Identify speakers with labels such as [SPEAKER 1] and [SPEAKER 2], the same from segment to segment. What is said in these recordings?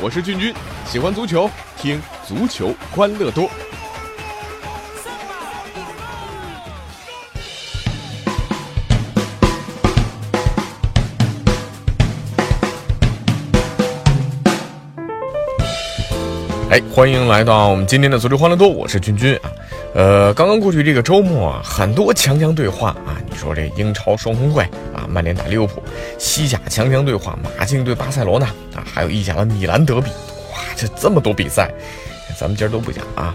[SPEAKER 1] 我是俊君，喜欢足球，听足球欢乐多。哎，欢迎来到我们今天的足球欢乐多，我是君君啊。呃，刚刚过去这个周末啊，很多强强对话啊。你说这英超双红会啊，曼联打利物浦；西甲强强对话，马竞对巴塞罗那啊，还有意甲的米兰德比。哇，这这么多比赛，咱们今儿都不讲啊。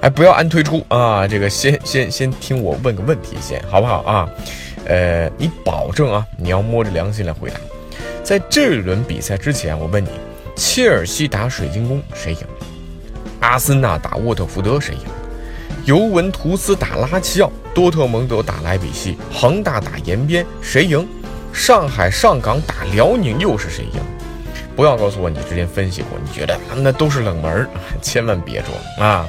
[SPEAKER 1] 哎，不要按推出啊，这个先先先听我问个问题先，好不好啊？呃，你保证啊，你要摸着良心来回答。在这轮比赛之前，我问你。切尔西打水晶宫谁赢？阿森纳打沃特福德谁赢？尤文图斯打拉齐奥，多特蒙德打莱比锡，恒大打延边谁赢？上海上港打辽宁又是谁赢？不要告诉我你之前分析过，你觉得那都是冷门，千万别装啊！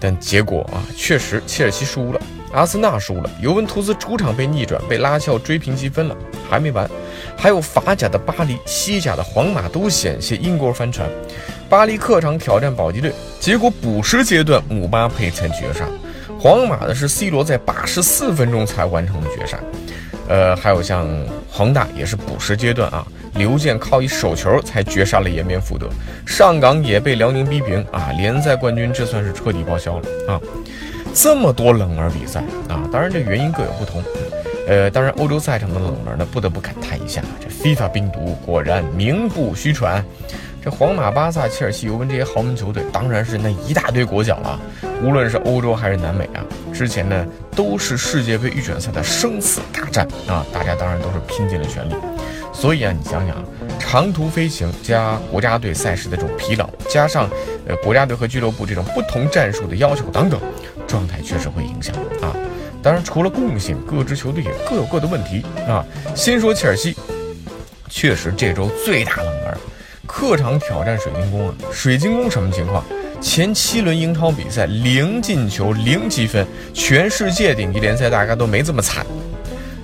[SPEAKER 1] 但结果啊，确实切尔西输了。阿森纳输了，尤文图斯主场被逆转，被拉齐奥追平积分了，还没完，还有法甲的巴黎、西甲的皇马都险些英国翻船。巴黎客场挑战保级队，结果补时阶段姆巴佩才绝杀。皇马的是 C 罗在八十四分钟才完成的绝杀。呃，还有像恒大也是补时阶段啊，刘健靠一手球才绝杀了延边福德。上港也被辽宁逼平啊，联赛冠军这算是彻底报销了啊。这么多冷门比赛啊，当然这原因各有不同。呃，当然欧洲赛场的冷门呢，不得不感叹一下，这 FIFA 病毒果然名不虚传。这皇马、巴萨、切尔西、尤文这些豪门球队，当然是那一大堆国脚了。无论是欧洲还是南美啊，之前呢都是世界杯预选赛的生死大战啊，大家当然都是拼尽了全力。所以啊，你想想，长途飞行加国家队赛事的这种疲劳，加上呃国家队和俱乐部这种不同战术的要求等等。状态确实会影响啊，当然除了共性，各支球队也各有各的问题啊。先说切尔西，确实这周最大冷门，客场挑战水晶宫啊。水晶宫什么情况？前七轮英超比赛零进球零积分，全世界顶级联赛大概都没这么惨。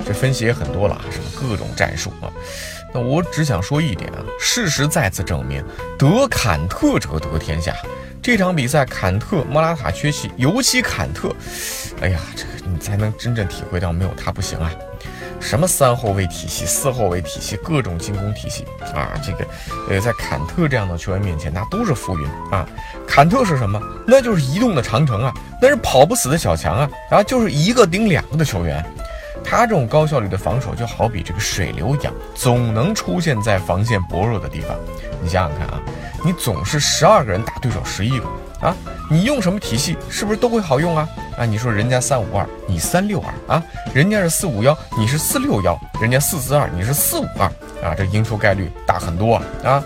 [SPEAKER 1] 这分析也很多了啊，什么各种战术啊。那我只想说一点啊，事实再次证明，得坎特者得天下。这场比赛，坎特、莫拉塔缺席，尤其坎特，哎呀，这个你才能真正体会到没有他不行啊！什么三后卫体系、四后卫体系、各种进攻体系啊，这个，呃，在坎特这样的球员面前，那都是浮云啊！坎特是什么？那就是移动的长城啊，那是跑不死的小强啊，啊，就是一个顶两个的球员。他这种高效率的防守，就好比这个水流一样，总能出现在防线薄弱的地方。你想想看啊！你总是十二个人打对手十一个啊！你用什么体系，是不是都会好用啊？啊，你说人家三五二，你三六二啊？人家是四五幺，你是四六幺，人家四四二，你是四五二啊？这赢球概率大很多啊！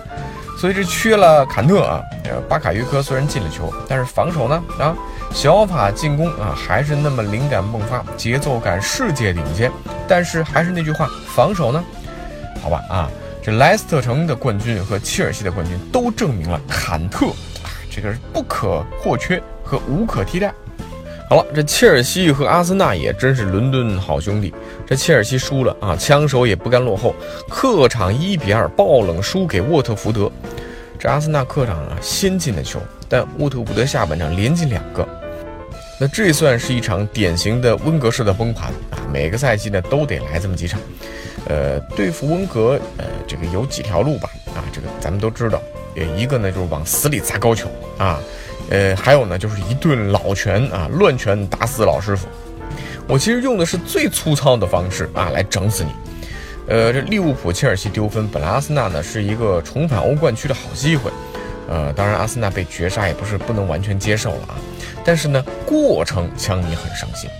[SPEAKER 1] 所以这缺了坎特啊，巴卡约科虽然进了球，但是防守呢啊，小法进攻啊还是那么灵感迸发，节奏感世界领先，但是还是那句话，防守呢？好吧啊。这莱斯特城的冠军和切尔西的冠军都证明了坎特啊，这个是不可或缺和无可替代。好了，这切尔西和阿森纳也真是伦敦好兄弟。这切尔西输了啊，枪手也不甘落后，客场一比二爆冷输给沃特福德。这阿森纳客场啊先进的球，但沃特福德下半场连进两个。那这算是一场典型的温格式的崩盘啊！每个赛季呢都得来这么几场。呃，对付温格，呃，这个有几条路吧？啊，这个咱们都知道。呃，一个呢就是往死里砸高球啊，呃，还有呢就是一顿老拳啊，乱拳打死老师傅。我其实用的是最粗糙的方式啊，来整死你。呃，这利物浦、切尔西丢分，本来阿森纳呢是一个重返欧冠区的好机会。呃，当然阿森纳被绝杀也不是不能完全接受了啊。但是呢，过程枪迷很伤心。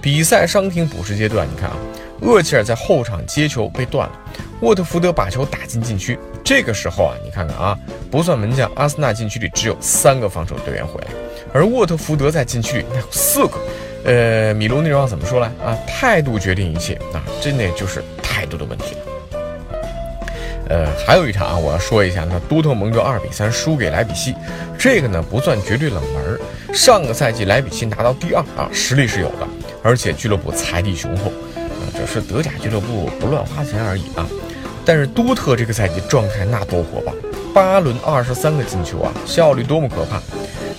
[SPEAKER 1] 比赛伤停补时阶段，你看啊。厄齐尔在后场接球被断了，沃特福德把球打进禁区。这个时候啊，你看看啊，不算门将，阿森纳禁区里只有三个防守队员回来，而沃特福德在禁区里那有四个。呃，米卢那句话怎么说来啊？态度决定一切啊，真的就是态度的问题了。呃，还有一场啊，我要说一下，那多特蒙德二比三输给莱比锡，这个呢不算绝对冷门。上个赛季莱比锡拿到第二啊，实力是有的，而且俱乐部财力雄厚啊。只是德甲俱乐部不乱花钱而已啊。但是多特这个赛季状态那多火爆，八轮二十三个进球啊，效率多么可怕！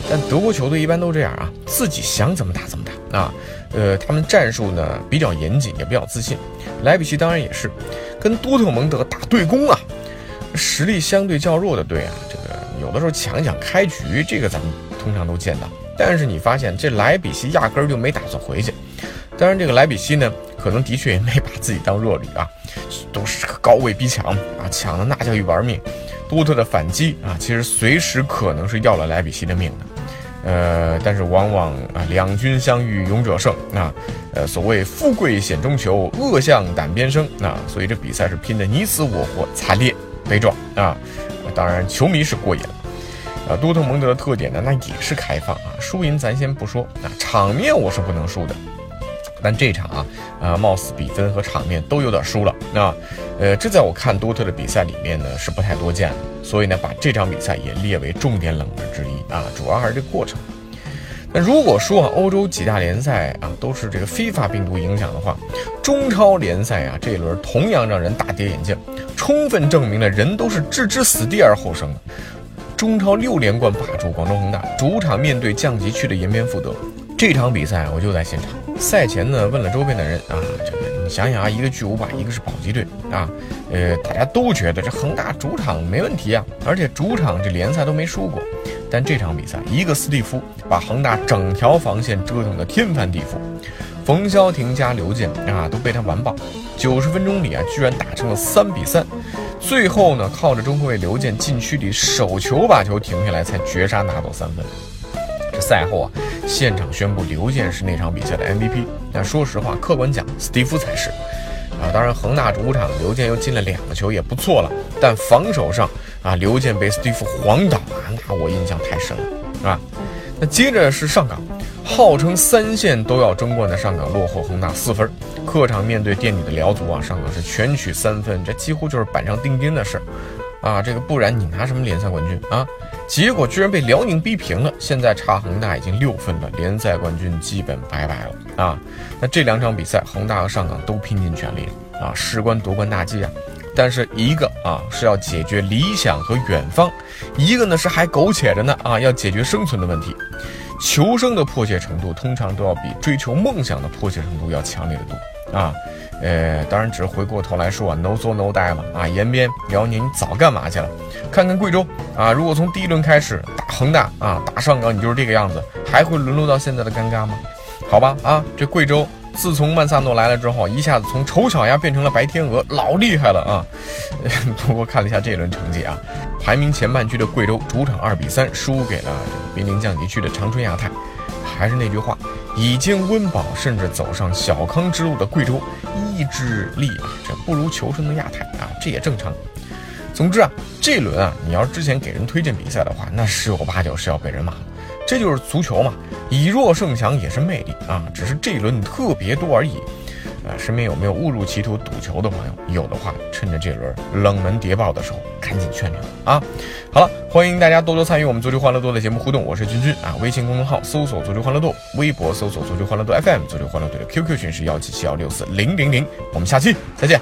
[SPEAKER 1] 但德国球队一般都这样啊，自己想怎么打怎么打啊。呃，他们战术呢比较严谨，也比较自信。莱比锡当然也是，跟多特蒙德打对攻啊，实力相对较弱的队啊，这个有的时候抢一抢开局，这个咱们通常都见到。但是你发现这莱比锡压根儿就没打算回去。当然，这个莱比锡呢，可能的确也没把自己当弱旅啊，都是高位逼抢啊，抢的那叫一玩命。多特的反击啊，其实随时可能是要了莱比锡的命的。呃，但是往往啊，两军相遇勇者胜啊，呃，所谓富贵险中求，恶向胆边生啊，所以这比赛是拼的你死我活，惨烈悲壮啊。当然，球迷是过瘾了。啊，多特蒙德的特点呢，那也是开放啊，输赢咱先不说啊，场面我是不能输的，但这场啊，啊，貌似比分和场面都有点输了那，呃，这在我看多特的比赛里面呢是不太多见的，所以呢，把这场比赛也列为重点冷门之一啊，主要还是这过程。那如果说啊，欧洲几大联赛啊都是这个非法病毒影响的话，中超联赛啊这一轮同样让人大跌眼镜，充分证明了人都是置之死地而后生的。中超六连冠霸主广州恒大主场面对降级区的延边富德，这场比赛我就在现场。赛前呢问了周边的人啊，这个你想想啊，一个巨无霸，一个是保级队啊，呃，大家都觉得这恒大主场没问题啊，而且主场这联赛都没输过。但这场比赛，一个斯蒂夫把恒大整条防线折腾得天翻地覆，冯潇霆加刘健啊都被他完爆。九十分钟里啊，居然打成了三比三。最后呢，靠着中后卫刘健禁区里手球把球停下来，才绝杀拿到三分。赛后啊，现场宣布刘健是那场比赛的 MVP。但说实话，客观讲，斯蒂夫才是。啊，当然恒大主场刘健又进了两个球，也不错了。但防守上啊，刘健被斯蒂夫晃倒啊，那我印象太深了，是吧？那接着是上港。号称三线都要争冠的上港落后恒大四分，客场面对垫底的辽足啊，上港是全取三分，这几乎就是板上钉钉的事儿啊！这个不然你拿什么联赛冠军啊？结果居然被辽宁逼平了，现在差恒大已经六分了，联赛冠军基本拜拜了啊！那这两场比赛，恒大和上港都拼尽全力啊，事关夺冠大计啊！但是一个啊是要解决理想和远方，一个呢是还苟且着呢啊，要解决生存的问题。求生的迫切程度通常都要比追求梦想的迫切程度要强烈的多啊，呃，当然只是回过头来说啊，no 作 no die 嘛啊，延边辽宁早干嘛去了？看看贵州啊，如果从第一轮开始打恒大啊，打上港，你就是这个样子，还会沦落到现在的尴尬吗？好吧啊，这贵州。自从曼萨诺来了之后，一下子从丑小鸭变成了白天鹅，老厉害了啊！不过看了一下这一轮成绩啊，排名前半区的贵州主场二比三输给了这个濒临降级区的长春亚泰。还是那句话，已经温饱甚至走上小康之路的贵州，意志力啊，这不如求生的亚太啊，这也正常。总之啊，这轮啊，你要是之前给人推荐比赛的话，那十有八九是要被人骂的。这就是足球嘛，以弱胜强也是魅力啊，只是这一轮特别多而已。啊，身边有没有误入歧途赌球的朋友？有的话，趁着这轮冷门谍报的时候，赶紧劝劝啊！好了，欢迎大家多多参与我们足球欢乐多的节目互动，我是君君啊。微信公众号搜索足球欢乐多，微博搜索足球欢乐多 FM，足球欢乐多的 QQ 群是幺七七幺六四零零零。我们下期再见。